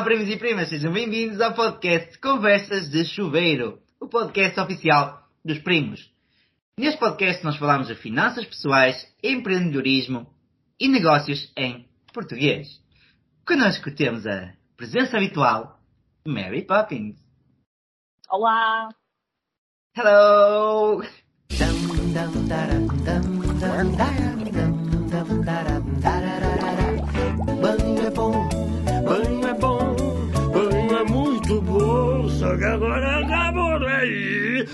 Olá, primos e primas, sejam bem-vindos ao podcast Conversas de Chuveiro, o podcast oficial dos primos. Neste podcast nós falamos de finanças pessoais, empreendedorismo e negócios em português. Connosco temos a presença habitual, Mary Poppins. Olá! Hello! Banho só que agora acabou aí.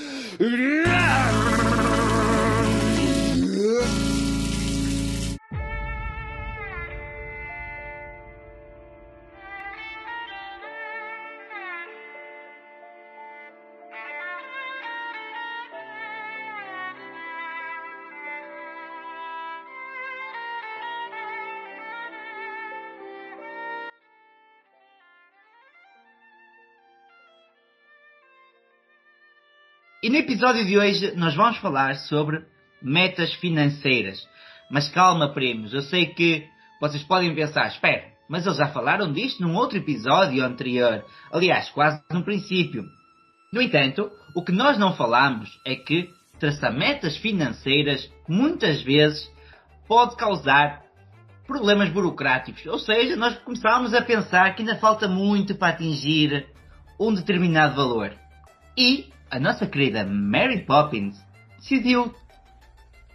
E no episódio de hoje nós vamos falar sobre metas financeiras. Mas calma, primos, eu sei que vocês podem pensar, espera, mas eles já falaram disto num outro episódio anterior. Aliás, quase no princípio. No entanto, o que nós não falamos é que traçar metas financeiras muitas vezes pode causar problemas burocráticos. Ou seja, nós começamos a pensar que ainda falta muito para atingir um determinado valor. E a nossa querida Mary Poppins decidiu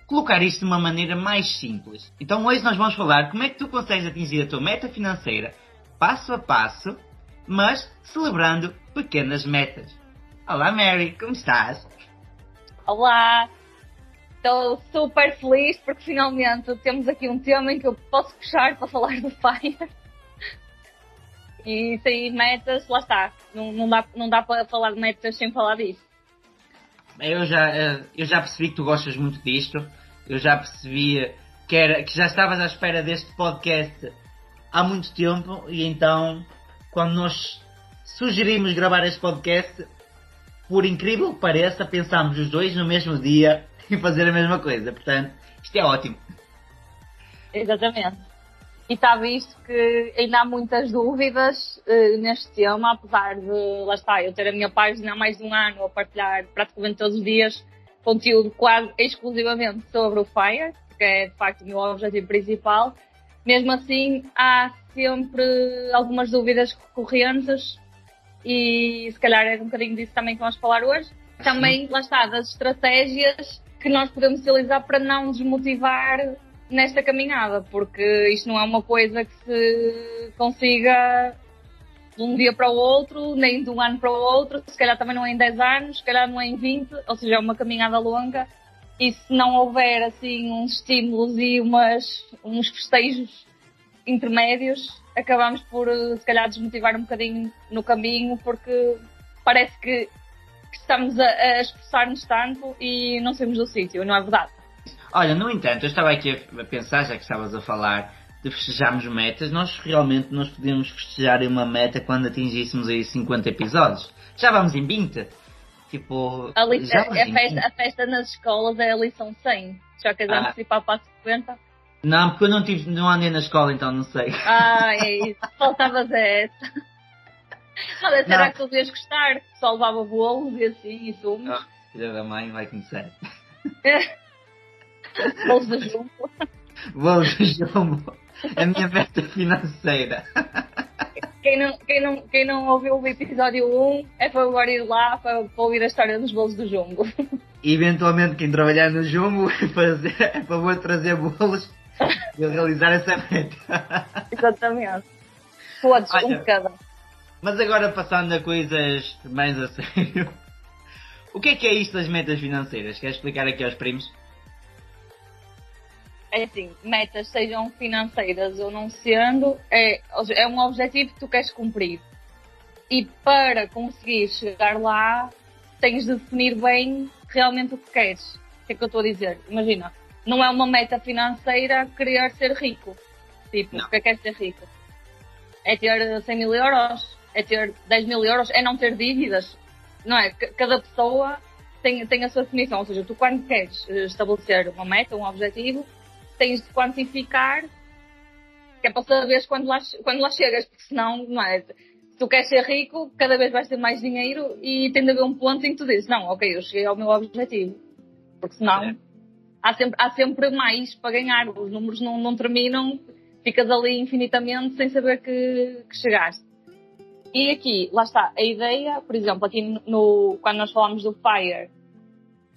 colocar isto de uma maneira mais simples. Então hoje nós vamos falar como é que tu consegues atingir a tua meta financeira passo a passo, mas celebrando pequenas metas. Olá Mary, como estás? Olá! Estou super feliz porque finalmente temos aqui um tema em que eu posso puxar para falar do Fire. E sair metas, lá está. Não, não, dá, não dá para falar de metas sem falar disso. Eu já, eh, eu já percebi que tu gostas muito disto. Eu já percebi que, era, que já estavas à espera deste podcast há muito tempo. E então, quando nós sugerimos gravar este podcast, por incrível que pareça, pensámos os dois no mesmo dia em fazer a mesma coisa. Portanto, isto é ótimo. Exatamente. E está visto que ainda há muitas dúvidas uh, neste tema, apesar de, lá está, eu ter a minha página há mais de um ano a partilhar praticamente todos os dias conteúdo quase exclusivamente sobre o FIRE, que é de facto o meu objetivo principal. Mesmo assim, há sempre algumas dúvidas recorrentes e se calhar é um bocadinho disso também que vamos falar hoje. Também, lá está, das estratégias que nós podemos utilizar para não desmotivar nesta caminhada, porque isto não é uma coisa que se consiga de um dia para o outro, nem de um ano para o outro, se calhar também não é em 10 anos, se calhar não é em 20, ou seja, é uma caminhada longa. E se não houver assim uns estímulos e umas, uns festejos intermédios, acabamos por se calhar desmotivar um bocadinho no caminho, porque parece que, que estamos a, a esforçar-nos tanto e não saímos do sítio, não é verdade? Olha, no entanto, eu estava aqui a pensar, já que estavas a falar de festejarmos metas, nós realmente nós podíamos festejar uma meta quando atingíssemos aí 50 episódios. Já vamos em 20? Tipo. A, li- a, a, festa, a, festa, nas escolas é a lição 100. Já queres ah. antecipar para a 50? Não, porque eu não, tive, não andei na escola, então não sei. Ah, é isso. Faltavas essa. Olha, será não. que tu devias gostar? Só levava bolos e assim, e sumos. Oh, filha da mãe, vai começar. bolos de jumbo. Bolos de jumbo. A minha meta financeira. Quem não, quem, não, quem não ouviu o episódio 1 é para agora ir lá para, para ouvir a história dos bolos do Jumbo. E eventualmente quem trabalhar no Jumbo é fazer, é favor trazer bolos e realizar essa meta. Exatamente. Todos, Olha, um de cada. Mas agora passando a coisas mais a sério. O que é que é isto das metas financeiras? Queres explicar aqui aos primos? É assim, metas sejam financeiras ou não sendo, é, é um objetivo que tu queres cumprir. E para conseguir chegar lá, tens de definir bem realmente o que queres. O que é que eu estou a dizer? Imagina, não é uma meta financeira querer ser rico. Tipo, não. o que é que é ser rico? É ter 100 mil euros? É ter 10 mil euros? É não ter dívidas? Não é? Cada pessoa tem, tem a sua definição. Ou seja, tu quando queres estabelecer uma meta, um objetivo, tens de quantificar Que é para saberes quando lá, quando lá chegas, porque senão, não é? Se tu queres ser rico, cada vez vais ter mais dinheiro e tem de haver um ponto em que tu dizes, não, ok, eu cheguei ao meu objetivo. Porque senão É. há, sempre, há sempre mais para ganhar. Os números não, não terminam, ficas ali infinitamente sem saber que, que chegaste. E aqui, lá está, a ideia, por exemplo, aqui no, quando nós falamos do FIRE,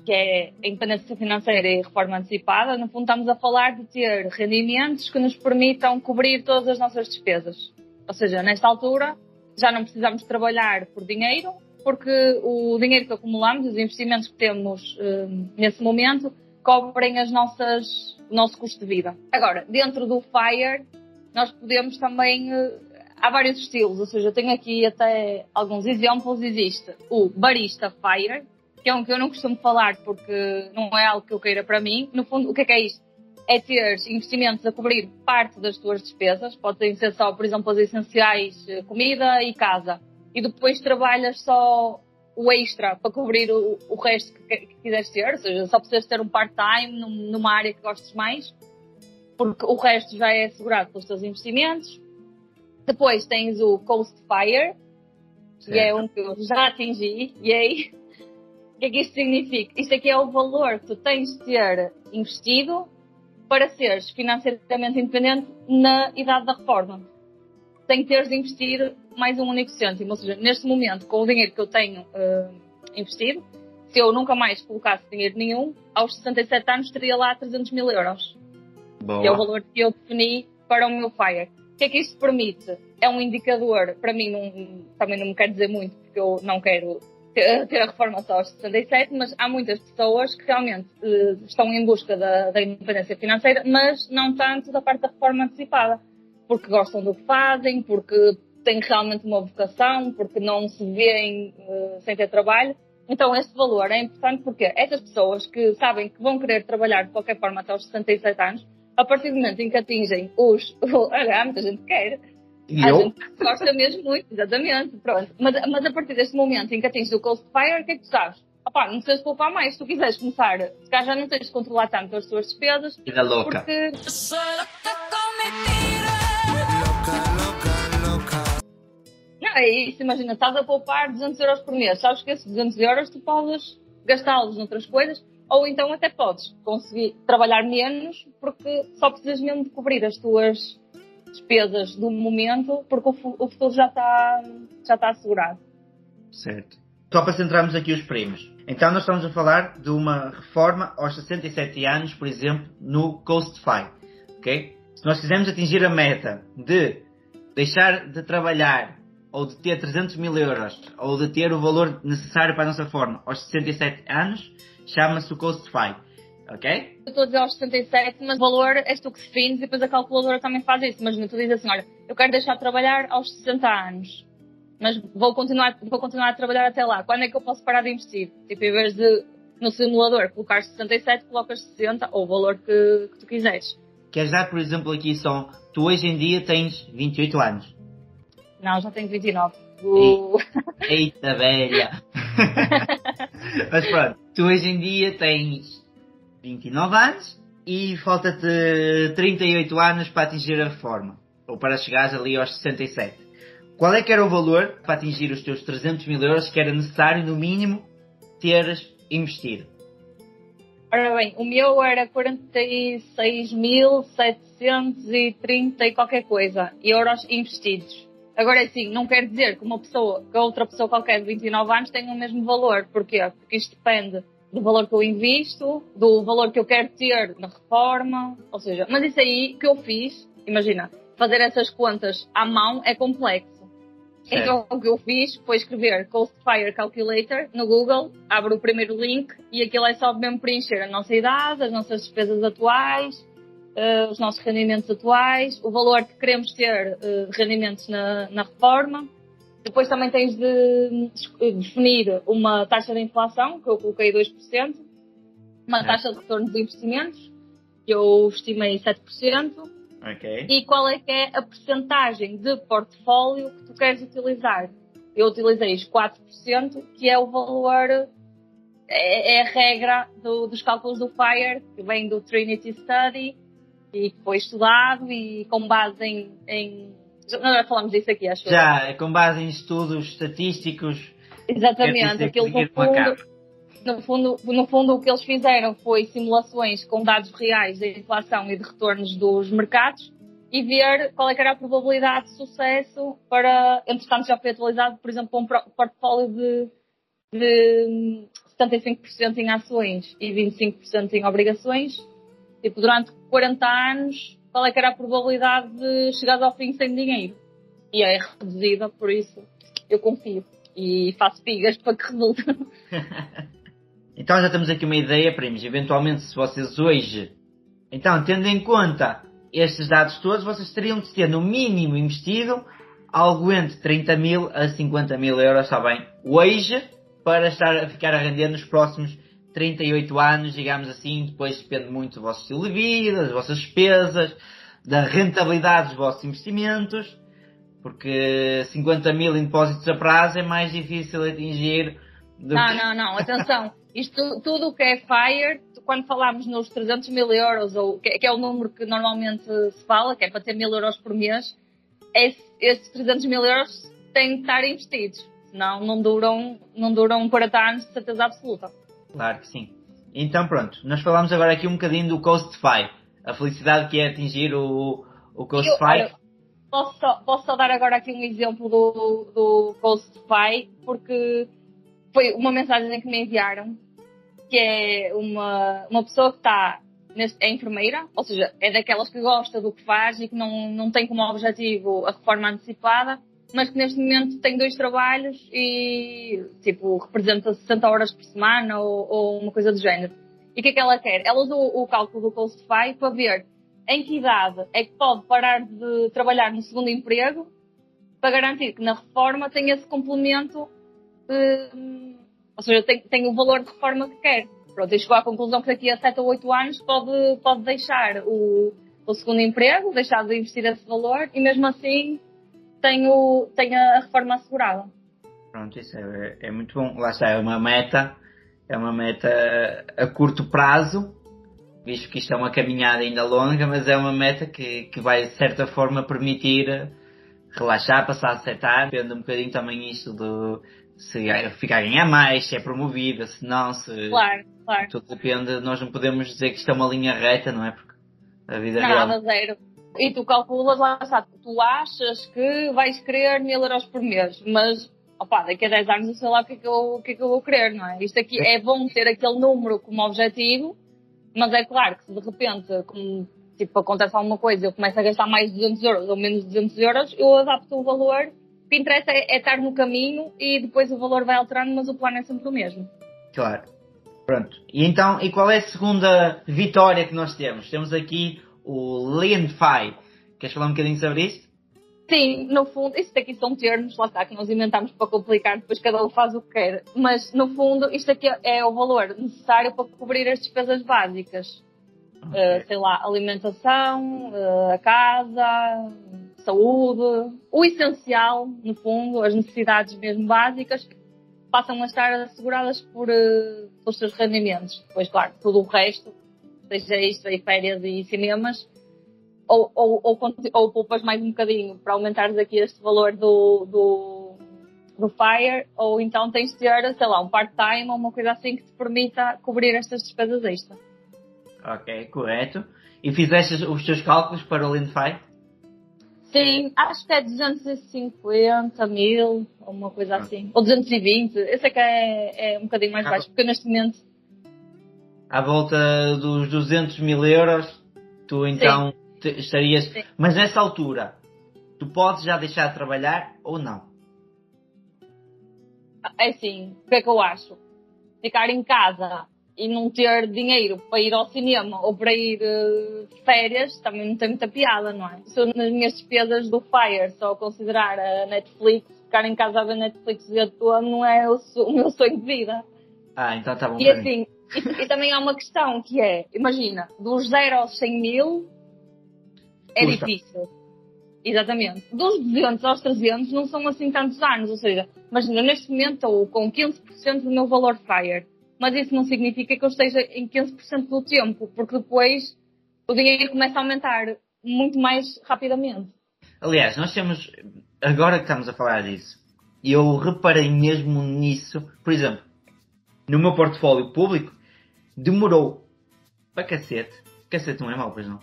que é a independência financeira e reforma antecipada, no fundo estamos a falar de ter rendimentos que nos permitam cobrir todas as nossas despesas. Ou seja, nesta altura já não precisamos trabalhar por dinheiro, porque o dinheiro que acumulamos, os investimentos que temos eh, nesse momento, cobrem as nossas, o nosso custo de vida. Agora, dentro do FIRE, nós podemos também. eh, há vários estilos, ou seja, eu tenho aqui até alguns exemplos. Existe o Barista FIRE, que é um que eu não costumo falar porque não é algo que eu queira para mim. No fundo, o que é que é isto? É ter investimentos a cobrir parte das tuas despesas, podem ser só, por exemplo, as essenciais, eh, comida e casa. E depois trabalhas só o extra para cobrir o, o resto que, que quiseres ter, ou seja, só precisas ter um part-time num- numa área que gostes mais, porque o resto já é assegurado pelos teus investimentos. Depois tens o Coast Fire, que é um que eu já atingi, e aí, que é que isto significa? Isto aqui é o valor que tu tens de ter investido para seres financeiramente independente na idade da reforma. Sem teres de investir mais um único cêntimo. Ou seja, neste momento, com o dinheiro que eu tenho eh, investido, se eu nunca mais colocasse dinheiro nenhum, aos 67 anos teria lá 300 mil euros. Boa. Que é o valor que eu defini para o meu FIRE. O que é que isto permite? É um indicador, para mim não, também não me quer dizer muito, porque eu não quero ter, ter a reforma só aos 67, mas há muitas pessoas que realmente eh, estão em busca da, da independência financeira, mas não tanto da parte da reforma antecipada. Porque gostam do que fazem, porque têm realmente uma vocação, porque não se veem eh, sem ter trabalho. Então, este valor é importante porque essas pessoas que sabem que vão querer trabalhar de qualquer forma até aos 67 anos, a partir do momento em que atingem os. Olha, muita gente quer. E A eu? gente gosta mesmo muito, exatamente. Pronto. Mas, mas a partir deste momento em que atinges o Coast Fire, o que é que tu sabes? Opá, não precisas poupar mais. Se tu quiseres começar, se calhar já não tens de controlar tanto as tuas despesas, Vida louca. porque Não, é isso, imagina, estás a poupar 200 euros por mês, sabes que esses 200 euros tu podes gastá-los noutras coisas, ou então até podes conseguir trabalhar menos, porque só precisas mesmo de cobrir as tuas despesas do momento, porque o, fu- o futuro já está, já está assegurado. Certo. Só para centrarmos aqui os primos. Então nós estamos a falar de uma reforma aos 67 anos, por exemplo, no Coastfy. Ok? Se nós quisermos atingir a meta de deixar de trabalhar ou de ter 300 mil euros ou de ter o valor necessário para a nossa reforma aos 67 anos, chama-se o Coastfy. Ok? Eu estou a dizer aos 67, mas o valor és tu que defines e depois a calculadora também faz isso. Imagina, tu dizes assim, olha, eu quero deixar de trabalhar aos 60 anos, mas vou continuar, vou continuar a trabalhar até lá. Quando é que eu posso parar de investir? Tipo, em vez de no simulador colocar 67, colocas 60 ou o valor que, que tu quiseres. Queres dar, por exemplo, aqui só, tu hoje em dia tens 28 anos. Não, já tenho 29. Uh, Eita velha! Mas pronto, tu hoje em dia tens 29 anos e falta-te 38 anos para atingir a reforma. Ou para chegares ali aos 67. Qual é que era o valor para atingir os teus 300 mil euros que era necessário, no mínimo, teres investido? Ora bem, o meu era 46.730 e qualquer coisa euros investidos. Agora é assim, não quer dizer que uma pessoa, que outra pessoa qualquer de 29 anos tenha o mesmo valor. Porquê? Porque isto depende do valor que eu invisto, do valor que eu quero ter na reforma, ou seja, mas isso aí que eu fiz, imagina, fazer essas contas à mão é complexo. Certo. Então o que eu fiz foi escrever Coast Fire Calculator no Google, abro o primeiro link e aquilo é só mesmo preencher a nossa idade, as nossas despesas atuais, eh, os nossos rendimentos atuais, o valor que queremos ter de rendimentos na, na reforma. Depois também tens de definir uma taxa de inflação, que eu coloquei 2%, uma Certo. taxa de retorno dos investimentos, que eu estimei 7%, Ok. e qual é que é a percentagem de portfólio que tu queres utilizar. Eu utilizei os 4%, que é o valor, é, é a regra do- dos cálculos do FIRE, que vem do Trinity Study, e que foi estudado e com base em, em já falamos disso aqui, acho. Já, com base em estudos estatísticos. Exatamente, aquilo no fundo, no fundo, no fundo o que eles fizeram foi simulações com dados reais de inflação e de retornos dos mercados e ver qual é era a probabilidade de sucesso para, entretanto já foi atualizado, por exemplo, um portfólio de, de 75% em ações e 25% em obrigações. Tipo, durante 40 anos, qual é que era a probabilidade de chegar ao fim sem dinheiro? E é reduzida, por isso eu confio. E faço pigas para que resulte. então já temos aqui uma ideia, primos. Eventualmente, se vocês hoje, então, tendo em conta estes dados todos, vocês teriam de ter no mínimo investido algo entre 30 mil a 50 mil euros, está bem? Hoje, para estar a ficar a render nos próximos 38 anos, digamos assim, depois depende muito do vosso estilo de vida, das vossas despesas, da rentabilidade dos vossos investimentos, porque 50 mil em depósitos a prazo é mais difícil atingir do Não, que... não, não, atenção. Isto, tudo o que é FIRE, quando falamos nos 300 mil euros, ou que, que, é o número que normalmente se fala, que é para ter mil euros por mês, esse, esses 300 mil euros têm de estar investidos. Senão não duram, não duram 40 anos de certeza absoluta. Claro que sim. Então pronto, nós falamos agora aqui um bocadinho do Coastify. A felicidade que é atingir o, o Coastify. Posso só, posso só dar agora aqui um exemplo do, do Coastify, porque foi uma mensagem que me enviaram, que é uma, uma pessoa que está é enfermeira, ou seja, é daquelas que gosta do que faz e que não, não tem como objetivo a reforma antecipada mas que neste momento tem dois trabalhos e, tipo, representa 60 horas por semana ou, ou uma coisa do género. E o que é que ela quer? Ela usa o, cálculo do Costify para ver em que idade é que pode parar de trabalhar no segundo emprego para garantir que na reforma tem esse complemento, hum, ou seja, tem, tem o valor de reforma que quer. Pronto, e chegou à conclusão que daqui a 7 ou 8 anos pode, pode deixar o, o segundo emprego, deixar de investir esse valor e mesmo assim tenho, tenho a reforma assegurada. Pronto, isso é, é muito bom. Lá está, é uma meta, é uma meta a curto prazo, visto que isto é uma caminhada ainda longa, mas é uma meta que, que vai de certa forma permitir relaxar, passar a acertar, depende um bocadinho também isto do se ficar a ganhar mais, se é promovida, se não, se. Claro, claro. Tudo depende, nós não podemos dizer que isto é uma linha reta, não é? Porque a vida Nada, real. zero. E tu calculas lá, sabe, tu achas que vais querer mil euros por mês, mas opa, daqui a 10 anos eu sei lá o que é que eu, o que é que eu vou querer, não é? Isto aqui é bom ter aquele número como objetivo, mas é claro que se de repente, como, tipo, acontece alguma coisa, eu começo a gastar mais de 200 euros ou menos de 200 euros, eu adapto o valor. O que interessa é, é estar no caminho e depois o valor vai alterando, mas o plano é sempre o mesmo. Claro. Pronto. E então, e qual é a segunda vitória que nós temos? Temos aqui o Leanfy. Queres falar um bocadinho sobre isto? Sim, no fundo, isto aqui são termos, lá está, que nós inventamos para complicar, depois cada um faz o que quer. Mas, no fundo, isto aqui é o valor necessário para cobrir as despesas básicas. Okay. Uh, sei lá, alimentação, uh, a casa, saúde, o essencial, no fundo, as necessidades mesmo básicas, passam a estar asseguradas por, uh, pelos seus rendimentos. Depois, claro, tudo o resto seja isto aí férias e cinemas, ou, ou, ou, ou poupas mais um bocadinho para aumentares aqui este valor do, do, do FIRE, ou então tens de ter, sei lá, um part-time ou uma coisa assim que te permita cobrir estas despesas extra. Ok, correto. E fizeste os teus cálculos para o Lindfy? Sim, acho que é 250 mil, ou uma coisa ah. assim. Ou 220. Eu sei que é, é um bocadinho mais baixo, porque neste momento à volta dos 200 mil euros, tu então te, estarias. Sim. Mas nessa altura, tu podes já deixar de trabalhar ou não? É assim, o que é que eu acho? Ficar em casa e não ter dinheiro para ir ao cinema ou para ir uh, de férias também não tem muita piada, não é? Se eu nas minhas despesas do Fire só considerar a Netflix, ficar em casa a ver Netflix o dia todo não é o, o meu sonho de vida. Ah, então tá bom. E assim, e, e, também há uma questão que é, imagina, dos 0 aos 100 mil é difícil. Exatamente. Dos 200 aos 300 não são assim tantos anos, ou seja, imagina, neste momento estou com 15% do meu valor FIRE, mas isso não significa que eu esteja em 15% do tempo, porque depois o dinheiro começa a aumentar muito mais rapidamente. Aliás, nós temos, agora que estamos a falar disso, eu reparei mesmo nisso, por exemplo, no meu portfólio público, demorou para cacete. Cacete não é mau, pois não?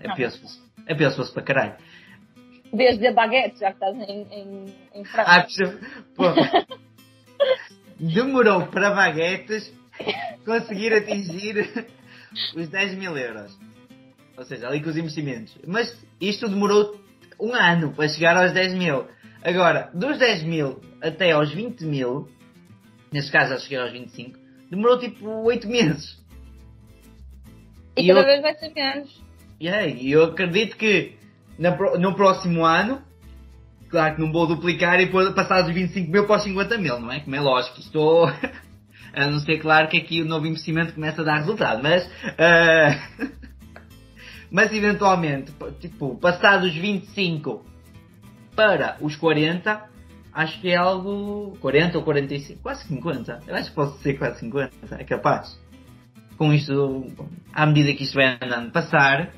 É pior se fosse, é pior se fosse para caralho. Desde a baguete, já que estás em, em, em França. Ah. Demorou para baguetes conseguir atingir os 10 mil euros. Ou seja, ali com os investimentos. Mas isto demorou um ano para chegar aos 10 mil. Agora, dos 10 mil até aos 20 mil, neste caso já cheguei aos 25, demorou tipo 8 meses. e e cada eu- vez vai ser menos. E aí, eu acredito que na no próximo ano, claro que não vou duplicar e passar dos 25 mil para os 50 mil, não é? Como é lógico, estou. A não ser, claro, que aqui o novo investimento começa a dar resultado, mas. ah, mas eventualmente, tipo, passar dos 25 para os 40, acho que é algo. 40 ou 45, quase 50. Eu acho que posso ser quase 50, é capaz. Com isto, à medida que isto vai andando passar,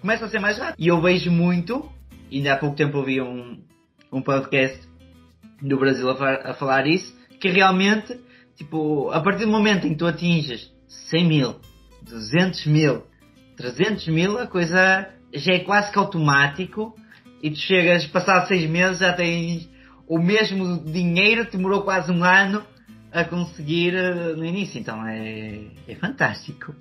começa a ser mais rápido. E eu vejo muito, ainda há pouco tempo ouvi um, um podcast do Brasil a, a falar isso, que realmente, tipo, a partir do momento em que tu atinges 100 mil, 200 mil, 300 mil, a coisa já é quase que automático e tu chegas, passado seis meses, já tens o mesmo dinheiro demorou quase um ano a conseguir eh, no início. Então é, é fantástico.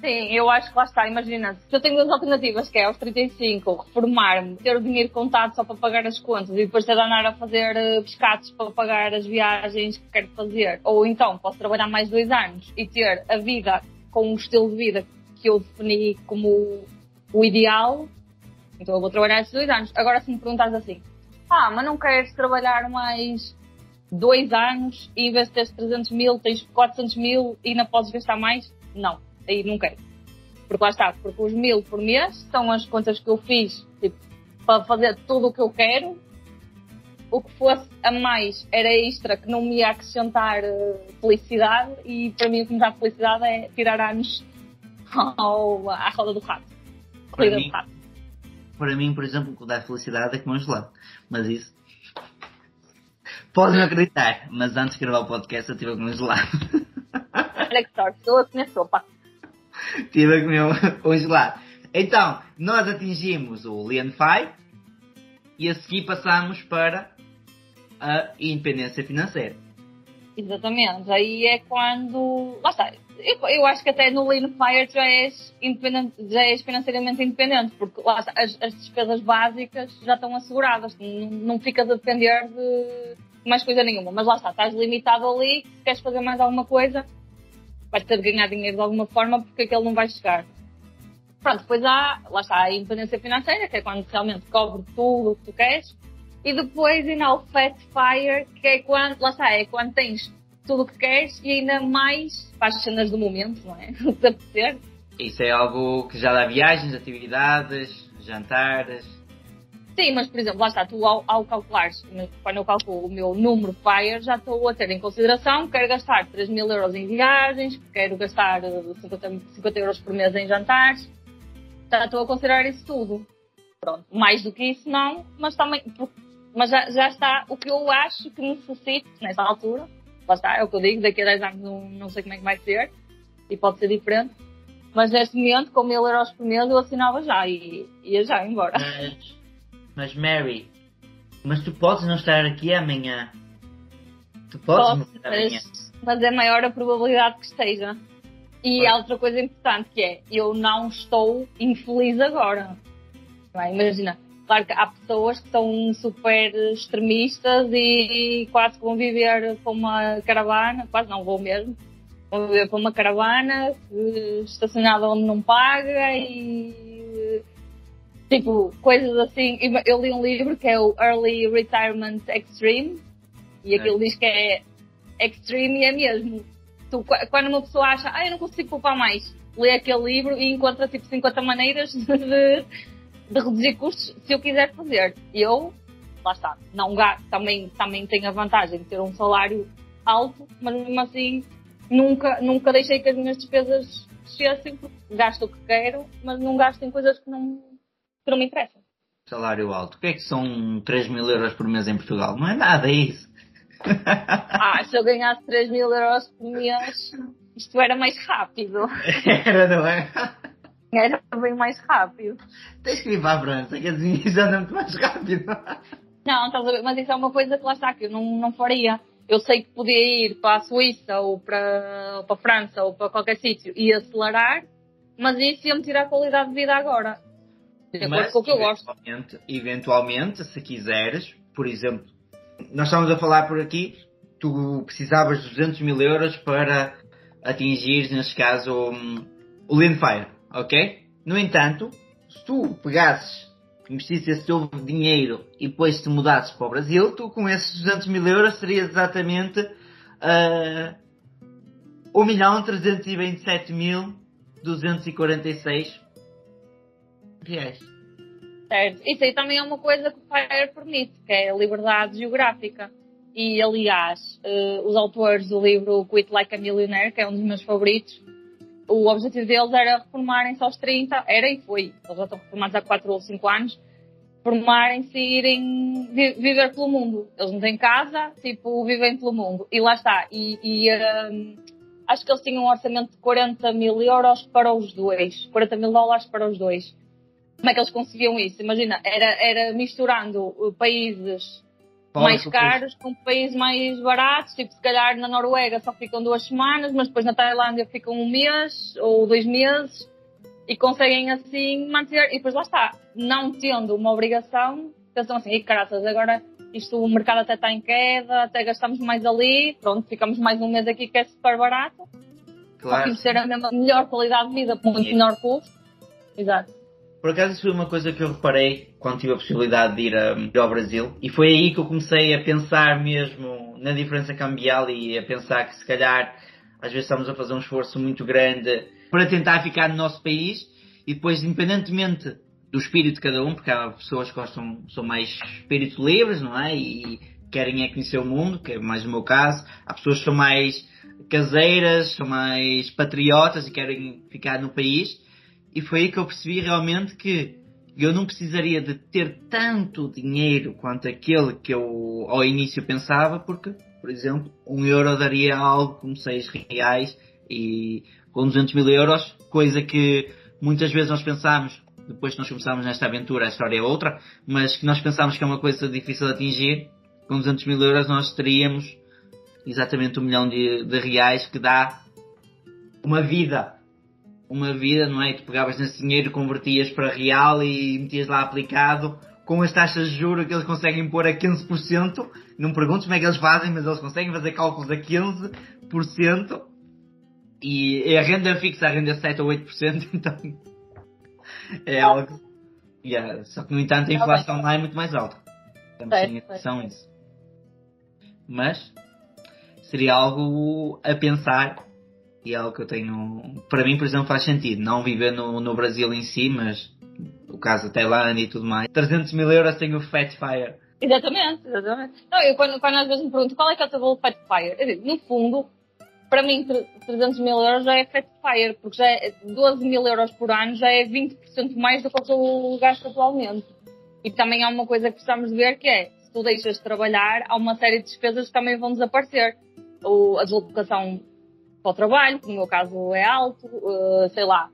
Sim, eu acho que lá está, imagina, se eu tenho duas alternativas, que é aos 35, reformar-me, ter o dinheiro contado só para pagar as contas e depois ter de andar a fazer eh, pescados para pagar as viagens que quero fazer. Ou então, posso trabalhar mais dois anos e ter a vida com um estilo de vida que eu defini como o ideal, então eu vou trabalhar esses dois anos. Agora, se me perguntares assim, ah, mas não queres trabalhar mais dois anos e em vez de teres 300 mil, tens 400 mil e não podes gastar mais? Não aí não quero. Porque lá está, porque os mil por mês são as contas que eu fiz tipo, para fazer tudo o que eu quero. O que fosse a mais era extra que não me ia acrescentar eh, felicidade e para mim o que me dá felicidade é tirar anos ao, à roda do rato. Corrida mim, do rato. Para mim, por exemplo, o que dá felicidade é comer um gelado. Mas isso. Podem acreditar, mas antes de gravar o podcast eu estive a comer um gelado. Olha que sorte, estou a comer sopa. Estive a comer um, um gelado. Então, nós atingimos o Lean 5 e a seguir passamos para a independência financeira. Exatamente. Aí é quando. Lá está. Eu, eu acho que até no Lean Fire já és, independente, já és financeiramente independente, porque lá está, as, as despesas básicas já estão asseguradas. Não, não ficas a depender de mais coisa nenhuma. Mas lá está, estás limitado ali. Se queres fazer mais alguma coisa, vais ter de ganhar dinheiro de alguma forma porque aquele não vai chegar. Pronto, depois há, lá está, a independência financeira, que é quando realmente cobre tudo o que tu queres. E depois ainda o Fat Fire, que é quando, lá está, é quando tens tudo o que queres e ainda mais para as cenas do momento, não é? O que apetecer. Isso é algo que já dá viagens, atividades, jantares. Sim, mas por exemplo, lá está, tu ao, ao calculares, quando eu calculo o meu número FIRE, já estou a ter em consideração que quero gastar 3 mil euros em viagens, que quero gastar eh, 50, 50 euros por mês em jantares. Já estou a considerar isso tudo. Pronto, mais do que isso não, mas também, mas já, já está o que eu acho que necessito nessa altura. Lá está, é o que eu digo, daqui a 10 anos não, não sei como é que vai ser e pode ser diferente. Mas neste momento, com mil euros por mês, eu assinava já e ia já embora. Mas, mas Mary, mas tu podes não estar aqui amanhã. Tu podes não Posso, estar amanhã. mas, mas é maior a probabilidade que esteja. E há outra coisa importante que é, eu não estou infeliz agora. Não é? Imagina, claro que há pessoas que são super extremistas e quase que vão viver para uma caravana, quase não vou mesmo, vão viver para uma caravana estacionada onde não paga e tipo, coisas assim. Eu li um livro que é o Early Retirement Extreme e aquilo diz que é extreme e é mesmo. Tu, quando uma pessoa acha, ah, eu não consigo poupar mais, lê aquele livro e encontra tipo 50 maneiras de, de reduzir custos se eu quiser fazer. Eu, lá está, não gasto, também, também tenho a vantagem de ter um salário alto, mas mesmo assim nunca, nunca deixei que as minhas despesas crescessem, porque gasto o que quero, mas não gasto em coisas que não, que não me interessam. Salário alto. O que é que são 3 mil euros por mês em Portugal? Não é nada, é isso. Ah, se eu ganhasse 3 mil euros por mês, isto era mais rápido. Era, não é? Era bem mais rápido. Tens que ir para a França, que assim isso anda muito mais rápido. Não, estás a ver? Mas isso é uma coisa que lá está, que eu não, não faria. Eu sei que podia ir para a Suíça ou para, ou para a França ou para qualquer sítio e acelerar, mas isso ia-me tirar a qualidade de vida agora. De acordo Mas, com o que eu gosto. eventualmente, eventualmente, se quiseres, por exemplo, nós estamos a falar por aqui, tu precisavas de 200 mil euros para atingir, neste caso, um, o Leanfire, ok? No entanto, se tu pegasses, investisses esse teu dinheiro e depois te mudasses para o Brasil, tu com esses 200 mil euros terias exatamente uh, 1 milhão 327 mil 246 reais. Certo. Isso aí também é uma coisa que o FIRE permite, que é a liberdade geográfica. E, aliás, eh, os autores do livro Quit Like a Millionaire, que é um dos meus favoritos, o objetivo deles era reformarem-se aos 30, era e foi, eles já estão reformados há 4 ou 5 anos, formarem-se e irem vi- viver pelo mundo. Eles não têm casa, tipo, vivem pelo mundo. E lá está. E, e, hum, acho que eles tinham um orçamento de 40 mil euros para os dois. 40 mil dólares para os dois. Como é que eles conseguiam isso? Imagina, era, era misturando uh, mais caros com países mais baratos, tipo se calhar na Noruega só ficam duas semanas, mas depois na Tailândia ficam um mês ou dois meses e conseguem assim manter. E depois lá está, não tendo uma obrigação, pensam assim, e caraças, agora isto o mercado até está em queda, até gastamos mais ali, pronto, ficamos mais um mês aqui que é super barato, Claro. conseguimos ter a mesma, melhor qualidade de vida por muito menor custo. Exato. Por acaso isso foi uma coisa que eu reparei quando tive a possibilidade de ir, a- ir ao Brasil e foi aí que eu comecei a pensar mesmo na diferença cambial e a pensar que se calhar às vezes estamos a fazer um esforço muito grande para tentar ficar no nosso país e depois independentemente do espírito de cada um, porque há pessoas que gostam, são mais espíritos livres, não é? E querem é conhecer o mundo, que é mais o meu caso. Há pessoas que são mais caseiras, são mais patriotas e querem ficar no país. E foi aí que eu percebi realmente que eu não precisaria de ter tanto dinheiro quanto aquele que eu ao início pensava, porque, por exemplo, um euro daria algo como 6 reais e com 200 mil euros, coisa que muitas vezes nós pensamos, depois que nós começámos nesta aventura, a história é outra, mas que nós pensamos que é uma coisa difícil de atingir, com 200 mil euros nós teríamos exatamente um milhão de, de reais que dá uma vida uma vida, não é? Tu pegavas nesse dinheiro, convertias para real e metias lá aplicado com as taxas de juros que eles conseguem pôr a 15%. Não perguntes como é que eles fazem, mas eles conseguem fazer cálculos a 15%. E a renda fixa, a renda é 7 ou 8%, então é algo. Yeah. Só que no entanto a inflação lá é muito mais alta. Temos Certo, em atenção isso. Mas seria algo a pensar e é algo que eu tenho. Para mim, por exemplo, faz sentido. Não viver no, no Brasil em si, mas o caso da Tailândia e tudo mais. 300 mil euros tem o Fat Fire. Exatamente, exatamente. Não, eu quando, quando às vezes me pergunto qual é que é o teu valor Fat Fire, eu digo, no fundo, para mim tre- 300 mil euros já é Fat Fire, porque já é 12 mil euros por ano já é 20% mais do que eu gasto atualmente. E também há uma coisa que precisamos ver que é, se tu deixas de trabalhar, há uma série de despesas que também vão desaparecer. Ou a deslocação para o trabalho, que no meu caso é alto, eh, sei lá,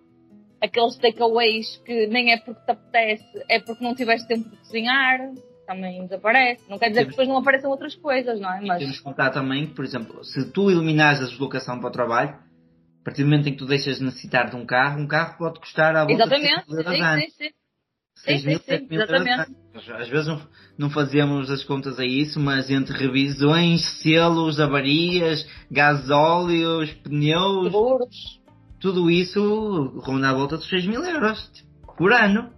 aqueles takeaways que nem é porque te apetece, é porque não tiveste tempo de cozinhar, também desaparece. Não quer dizer que depois não apareçam outras coisas, não é? Temos Mas que contar também que, por exemplo, se tu eliminares a deslocação para o trabalho, a partir do momento em que tu deixas de necessitar de um carro, um carro pode custar à volta exatamente, de 6 mil euros sim, ano. sim, sim. 6 sim, mil, sim, 7 mil euros exatamente. Às vezes não, não fazemos as contas a isso, mas entre revisões, selos, avarias, gasóleos, pneus, Seguros. tudo isso ronda à volta dos 6 mil euros tipo, por ano.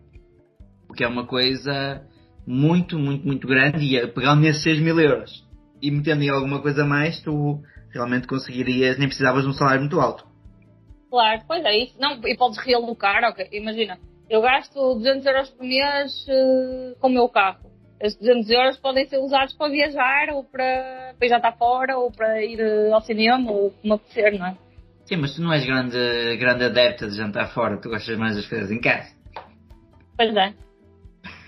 O que é uma coisa muito, muito, muito grande. E eh, pegando nesses 6 mil euros e metendo em alguma coisa a mais, tu realmente conseguirias, nem precisavas de um salário muito alto. Claro, pois é isso. Não, e podes realocar, ok. Imagina, eu gasto 200 euros por mês eh, com o meu carro. Estes 200 euros podem ser usados para viajar, ou para, para jantar fora, ou para ir eh, ao cinema, ou como apetecer, não é? Sim, mas tu não és grande, grande adepta de jantar fora, tu gostas mais das coisas em casa. Pois é.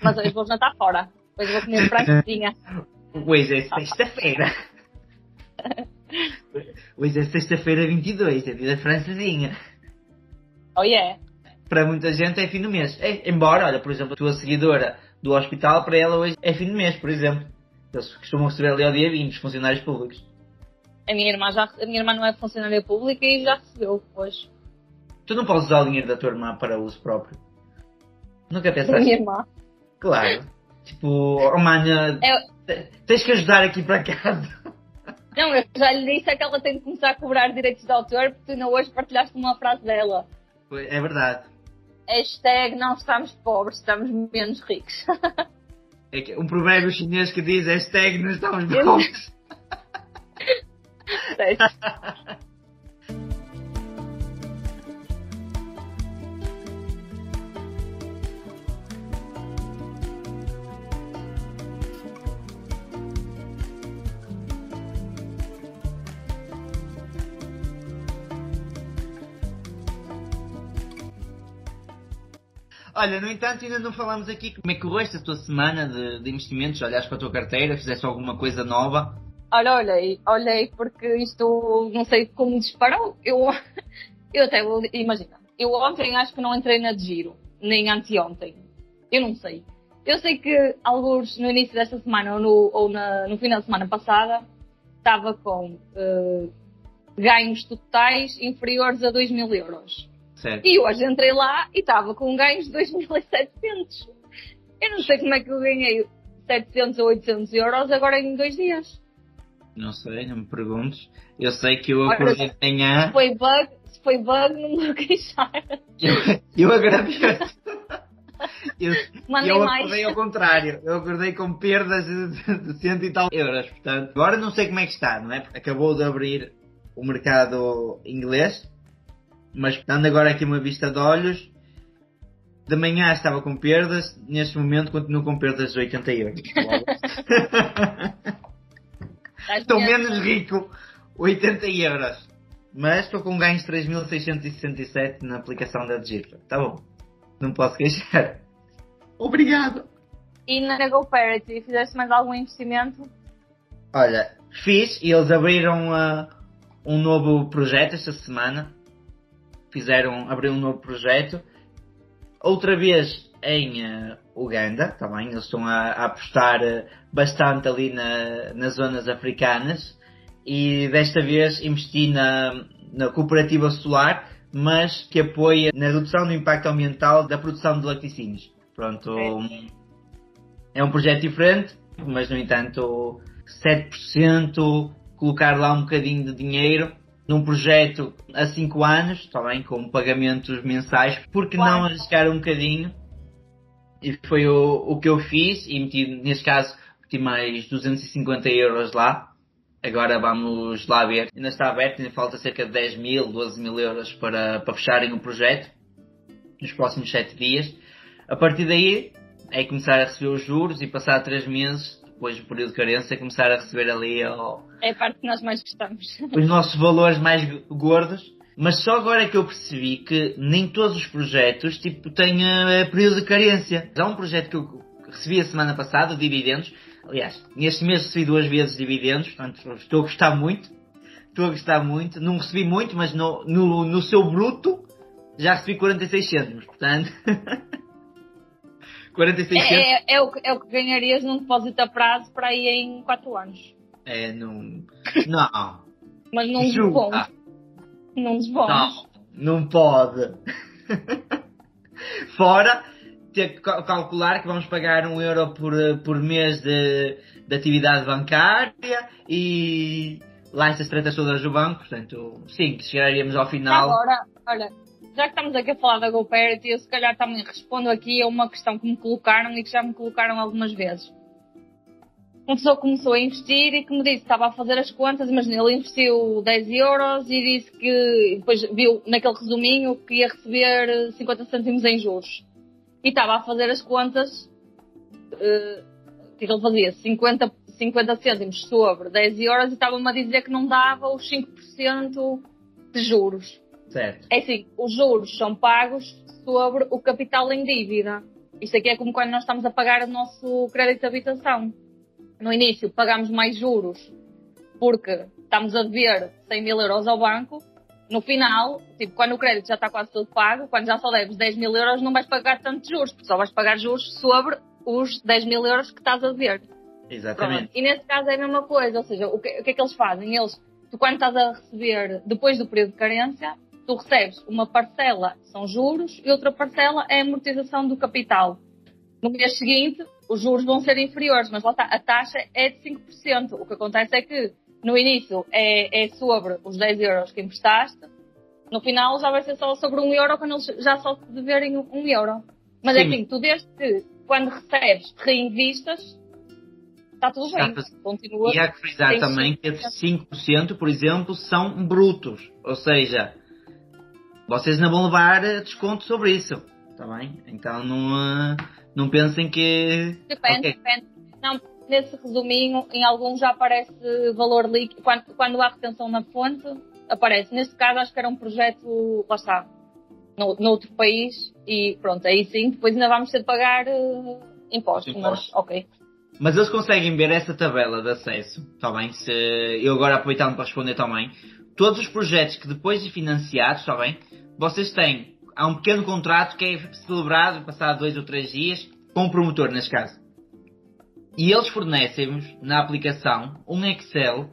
Mas hoje vou jantar fora. Hoje vou comer francesinha. Hoje é sexta-feira. Hoje é sexta-feira 22, é dia da francesinha. Oh yeah. Para muita gente é fim do mês. É, embora, olha, por exemplo, a tua seguidora do hospital, para ela hoje é fim do mês, por exemplo. Eles costumam receber ali ao dia 20, os funcionários públicos. A minha irmã já, a minha irmã não é funcionária pública e já recebeu hoje. Tu não podes usar o dinheiro da tua irmã para uso próprio. Nunca A pensaste? minha irmã. Claro. Tipo, oh mana, Eu, tens que ajudar aqui para casa. não, eu já lhe disse é que ela tem de começar a cobrar direitos de autor porque tu ainda hoje partilhaste uma frase dela. É verdade. Hashtag não estamos pobres, estamos menos ricos. É um provérbio chinês que diz hashtag não estamos bons. Olha, no entanto, ainda não falamos aqui como é que correu esta tua semana de, de investimentos. Olhaste para a tua carteira, fizeste alguma coisa nova. Olha, olhei, olhei porque isto não sei como disparou. Eu, eu até vou, imagina, eu ontem acho que não entrei na de giro, nem anteontem. Eu não sei. Eu sei que alguns no início desta semana ou no, ou na, no final da semana passada estava com eh, ganhos totais inferiores a 2 mil euros. Certo. E hoje entrei lá e estava com ganhos de 2.700. Eu não sei como é que eu ganhei 700 ou 800 euros agora em dois dias. Não sei, não me perguntes. Eu sei que eu acordei de manhã. Se foi bug, se foi bug, não me vou queixar. Eu, eu agradeço. Eu, Mandem eu mais. acordei ao contrário. Eu acordei com perdas de, de cento e tal euros. Portanto, agora não sei como é que está, não é? Porque acabou de abrir o mercado inglês. Mas dando agora aqui uma vista de olhos, de manhã estava com perdas, neste momento continuo com perdas de 80 euros. Estás Estou mesmo- menos rico, 80 euros. Mas estou com ganhos de 3.667 na aplicação da Digita. Tá bom. Não posso queixar. Obrigado. E na GoParity, fizeste mais algum investimento? Olha, fiz e eles abriram ah, um novo projeto esta semana. Fizeram, abriram um novo projeto. Outra vez em ah, Uganda, também. Eles estão a, a apostar ah, bastante ali na- nas zonas africanas. E desta vez investi na, na cooperativa solar, mas que apoia na redução do impacto ambiental da produção de laticínios. Pronto, Ok. é um projeto diferente, mas no entanto 7% colocar lá um bocadinho de dinheiro num projeto a 5 anos, está bem, com pagamentos mensais, porque não arriscar um bocadinho? E foi o, o que eu fiz e meti, neste caso, meti mais 250 euros lá. Agora vamos lá ver. Ainda está aberto, ainda falta cerca de 10 mil, 12 mil euros para, para fecharem o projeto nos próximos 7 dias. A partir daí é começar a receber os juros e passar 3 meses, depois do período de carência, começar a receber ali ó, É a parte que nós mais gostamos. os nossos valores mais gordos. Mas só agora é que eu percebi que nem todos os projetos tipo, têm eh, período de carência. Há um projeto que eu recebi a semana passada, de dividendos. Aliás, neste mês recebi duas vezes dividendos, portanto estou a gostar muito. Estou a gostar muito. Não recebi muito, mas no, no, no seu bruto já recebi 46 cêntimos. Portanto, 46 cêntimos. É, é, é o, que- é o que ganharias num depósito a prazo para aí em 4 anos. É, não. Não. Mas num dos Ju- bons. ah, Num dos bons. Não, não pode. Fora ter que cal- calcular que vamos pagar um euro por, por mês de, de atividade bancária e lá essas tretas todas do banco, portanto, sim, que chegaríamos ao final. Agora, olha, já que estamos aqui a falar da GoParity, eu se calhar também respondo aqui a uma questão que me colocaram e que já me colocaram algumas vezes. Uma pessoa começou a investir e que me disse que estava a fazer as contas, imagina, ele investiu 10 euros e disse que depois viu naquele resuminho que ia receber 50 cêntimos em juros. E estava a fazer as contas, eh, que ele fazia 50, 50 cêntimos sobre 10 euros e estava-me a dizer que não dava os 5% de juros. Certo. É assim, os juros são pagos sobre o capital em dívida. Isto aqui é como quando nós estamos a pagar o nosso crédito de habitação. No início pagámos mais juros porque estamos a dever 100 mil euros ao banco. No final, tipo, quando o crédito já está quase todo pago, quando já só deves 10 mil euros, não vais pagar tantos juros, porque só vais pagar juros sobre os 10 mil euros que estás a dever. Exatamente. Pronto. E nesse caso é a mesma coisa, ou seja, o que, o que é que eles fazem? Eles, tu quando estás a receber, depois do período de carência, tu recebes uma parcela são juros e outra parcela é amortização do capital. No mês seguinte, os juros vão ser inferiores, mas lá está, a taxa é de 5%. O que acontece é que no início é, é sobre os 10 euros que emprestaste, no final já vai ser só sobre 1 euro quando eles já só te deverem 1 euro. Mas Sim. enfim, tu desde que quando recebes reinvistas, está tudo Está bem. tudo- Continua. E há que frisar também que esses 5%, por exemplo, são brutos. Ou seja, vocês não vão levar eh, desconto sobre isso. Está bem? Então não, eh, não pensem que. Depende, Ok. depende. Não, nesse resuminho, em alguns já aparece valor líquido. Quando, quando há retenção na fonte, aparece. Neste caso, acho que era um projeto, lá está, no, noutro país. E pronto, aí sim, depois ainda vamos ter de pagar eh, impostos. Impostos. Mas, ok. Mas eles conseguem ver essa tabela de acesso, está bem? Se eu agora aproveitando para responder também, todos os projetos que depois de financiados, está bem? Vocês têm, há um pequeno contrato que é celebrado, passado dois ou três dias, com o promotor, neste caso. E eles fornecem-nos, na aplicação, um Excel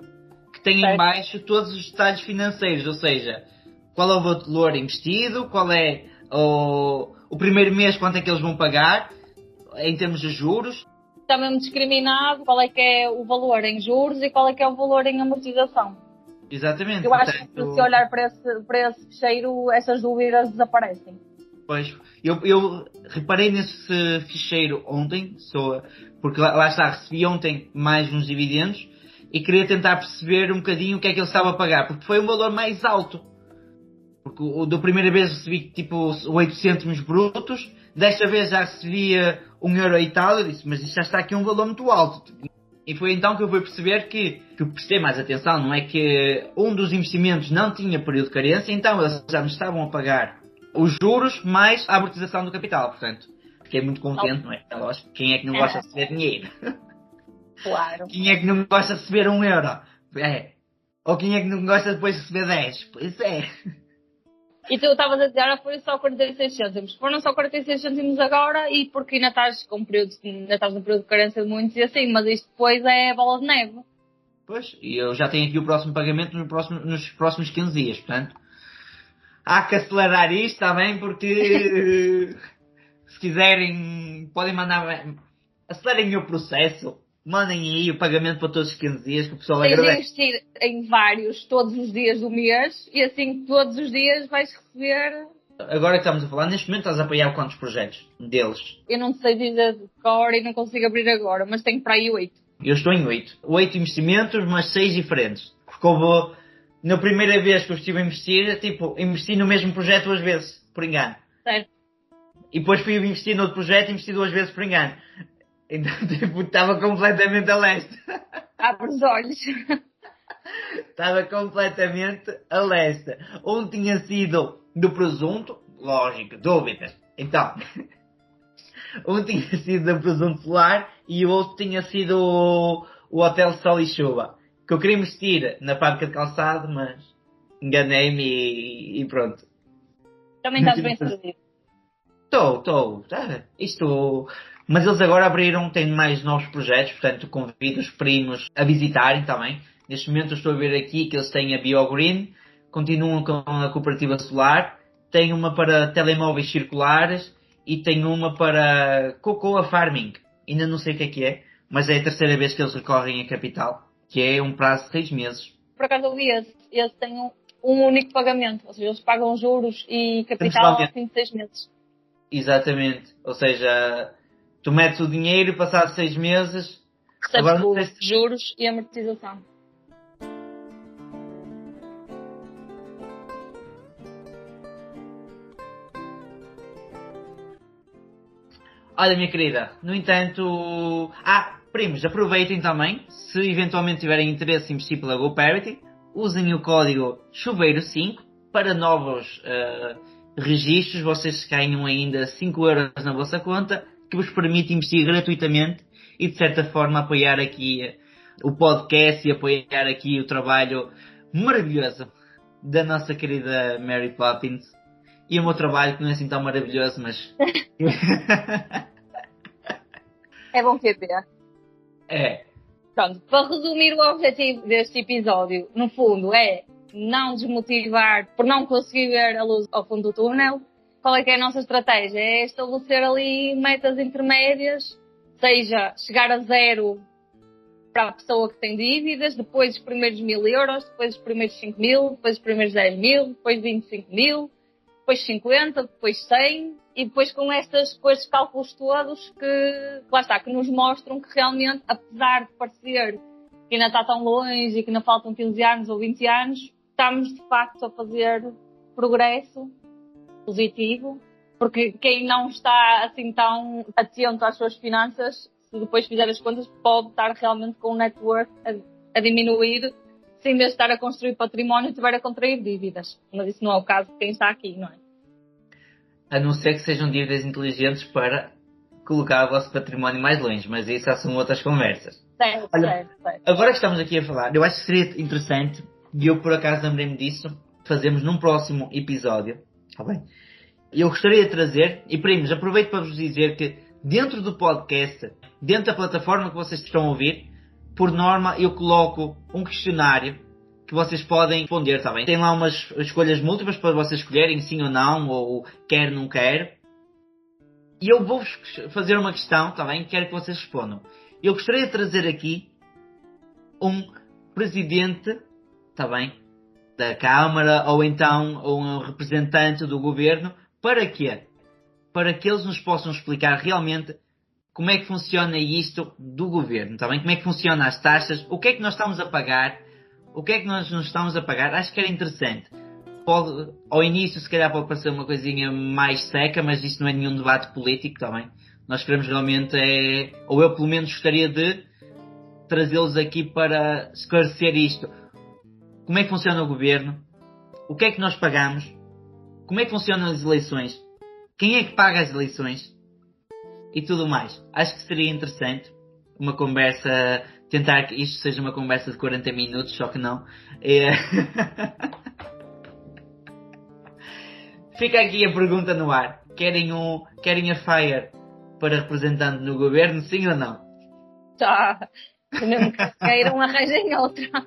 que tem em baixo todos os detalhes financeiros, ou seja, qual é o valor investido, qual é o, o primeiro mês, quanto é que eles vão pagar, em termos de juros, Está mesmo discriminado qual é que é o valor em juros e qual é que é o valor em amortização. Exatamente. Eu acho que se olhar para esse, para esse fecheiro, essas dúvidas desaparecem. Pois, eu, eu reparei nesse ficheiro ontem, só, porque lá, lá está, recebi ontem mais uns dividendos e queria tentar perceber um bocadinho o que é que ele estava a pagar, porque foi um valor mais alto. Porque o, da primeira vez recebi tipo 8 cêntimos brutos, desta vez já recebia um euro e tal, eu disse, mas isto já está aqui um valor muito alto. E foi então que eu fui perceber que, que eu prestei mais atenção, não é que um dos investimentos não tinha período de carência, então eles já me estavam a pagar os juros mais a amortização do capital, portanto. Fiquei muito contente, não é? É lógico, quem é que não gosta de receber dinheiro? Claro. Quem é que não gosta de receber um euro? É. Ou quem é que não gosta depois de receber 10? Pois é. E tu estavas a dizer, ah, foi só 46 cêntimos. Foram só 46 cêntimos agora e porque ainda estás com um período, ainda estás num período de carência de muitos e assim, mas isto depois é bola de neve. Pois, e eu já tenho aqui o próximo pagamento no próximo- nos próximos 15 dias, portanto. Há que acelerar isto também, porque se quiserem, podem mandar. Acelerem o processo, mandem aí o pagamento para todos os 15 dias, que o pessoal Tens de agradece. investir em vários todos os dias do mês e assim todos os dias vais receber. Agora que estamos a falar, neste momento estás a apoiar quantos projetos deles? Eu não sei dizer de cor e não consigo abrir agora, mas tenho para aí oito. Eu estou em 8. 8 investimentos, mas 6 diferentes. Porque houve, na primeira vez que eu estive a investir, tipo, investi no mesmo projeto duas vezes, por engano. Certo? E depois fui investir noutro projeto e investi duas vezes por engano. Então, tipo, estava completamente a leste. Abre os olhos. estava completamente a leste. Um tinha sido do presunto, lógico, dúvidas. Então, um tinha sido do presunto solar e o outro tinha sido o, o Hotel Sol e Chuva. Que eu queria investir na fábrica de calçado, mas enganei-me e, e pronto. Também estás bem servido. Estou, estou. tá, Isto. Mas eles agora abriram, têm mais novos projetos, portanto convido os primos a visitarem também. Neste momento eu estou a ver aqui que eles têm a BioGreen, continuam com a cooperativa solar, têm uma para telemóveis circulares e têm uma para Cocoa Farming. Ainda não sei o que é que é, mas é a terceira vez que eles recorrem a capital, que é um prazo de seis meses. Por acaso eu vi esse. Esse tem um, um único pagamento. Ou seja, eles pagam juros e capital ao fim de seis meses. Exatamente. Ou seja, tu metes o dinheiro, passado seis meses, Recebes Agora se- Juros e amortização. Olha, minha querida, no entanto. Ah, primos, aproveitem também, se eventualmente tiverem interesse em investir pela GoParity, usem o código chuveiro5 para novos uh, registros, vocês ganham ainda 5 euros na vossa conta, que vos permite investir gratuitamente e de certa forma apoiar aqui o podcast e apoiar aqui o trabalho maravilhoso da nossa querida Mary Poppins e o meu trabalho que não é assim tão maravilhoso, mas é bom PP. É. Pronto, para resumir o objetivo deste episódio, no fundo, é não desmotivar por não conseguir ver a luz ao fundo do túnel. Qual é que é a nossa estratégia? É estabelecer ali metas intermédias, seja chegar a zero para a pessoa que tem dívidas, depois os primeiros mil euros, depois os primeiros 5 mil, depois os primeiros 10 mil, depois 25 mil, depois 50, depois 100, e depois com estas, com estes cálculos todos que, lá está, que nos mostram que realmente, apesar de parecer que ainda está tão longe e que ainda faltam 15 anos ou 20 anos, estamos de facto a fazer progresso positivo, porque quem não está assim tão atento às suas finanças se depois fizer as contas, pode estar realmente com o net worth a, a diminuir, se em vez de estar a construir património, estiver a contrair dívidas. Mas isso não é o caso de quem está aqui, não é? A não ser que sejam dívidas inteligentes para colocar o vosso património mais longe, mas isso já são outras conversas. Certo, Olha, certo, certo. Agora que estamos aqui a falar, eu acho que seria interessante, e eu por acaso lembrei-me disso, fazemos num próximo episódio, está bem? Eu gostaria de trazer, e primos, aproveito para vos dizer que dentro do podcast, dentro da plataforma que vocês estão a ouvir, por norma eu coloco um questionário que vocês podem responder, tá bem? Tem lá umas escolhas múltiplas para vocês escolherem sim ou não, ou quer, não quer. E eu vou-vos fazer uma questão, tá bem? Quero que vocês respondam. Eu gostaria de trazer aqui um presidente, tá bem? Da Câmara, ou então um representante do governo, para quê? para que eles nos possam explicar realmente como é que funciona isto do governo, está bem? Como é que funciona as taxas, o que é que nós estamos a pagar, o que é que nós nos estamos a pagar. Acho que era interessante. Pode, ao início, se calhar, pode parecer uma coisinha mais seca, mas isso não é nenhum debate político, está bem? Nós queremos realmente, é, ou eu pelo menos gostaria de trazê-los aqui para esclarecer isto. Como é que funciona o governo? O que é que nós pagamos? Como é que funcionam as eleições? quem é que paga as eleições e tudo mais. Acho que seria interessante uma conversa, tentar que isto seja uma conversa de 40 minutos, só que não. É... Fica aqui a pergunta no ar. Querem, um, querem a Fire para representante no governo, sim ou não? Tá. Mesmo que queiram, arranjem outra.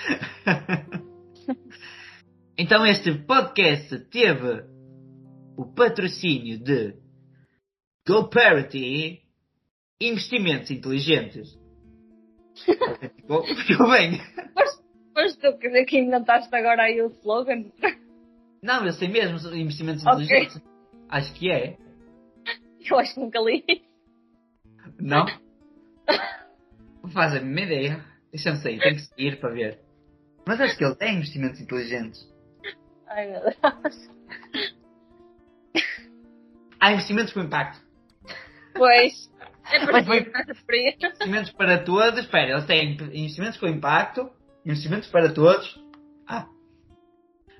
então este podcast teve o patrocínio de GoParity Investimentos Inteligentes. ficou, ficou bem. Mas tu quer dizer que inventaste agora aí o slogan? Não, eu sei mesmo, investimentos okay. inteligentes. Acho que é. Eu acho que nunca li. Não? Não faz a mesma ideia. Deixa-me sair, tenho que seguir para ver. Mas acho que ele tem investimentos inteligentes. Ai meu Deus. Há investimentos com impacto. Pois. É por isso. Investimentos para todos. Espera, eles têm investimentos com impacto, investimentos para todos. Ah.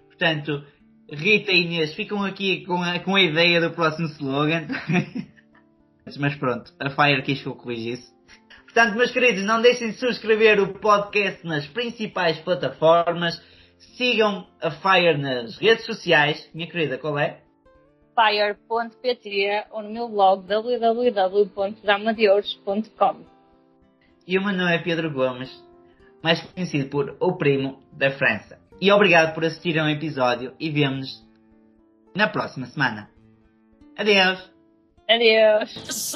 Portanto, Rita e Inês ficam aqui com a, com a ideia do próximo slogan. Mas pronto, a Fire quis que eu corrigisse. Portanto, meus queridos, não deixem de subscrever o podcast nas principais plataformas. Sigam a Fire nas redes sociais. Minha querida, qual é? fire.pt ou no meu blog www.damadeuros.com. E o meu nome é Pedro Gomes, mais conhecido por O Primo da França. E obrigado por assistirem ao episódio e vemo-nos na próxima semana. Adeus! Adeus!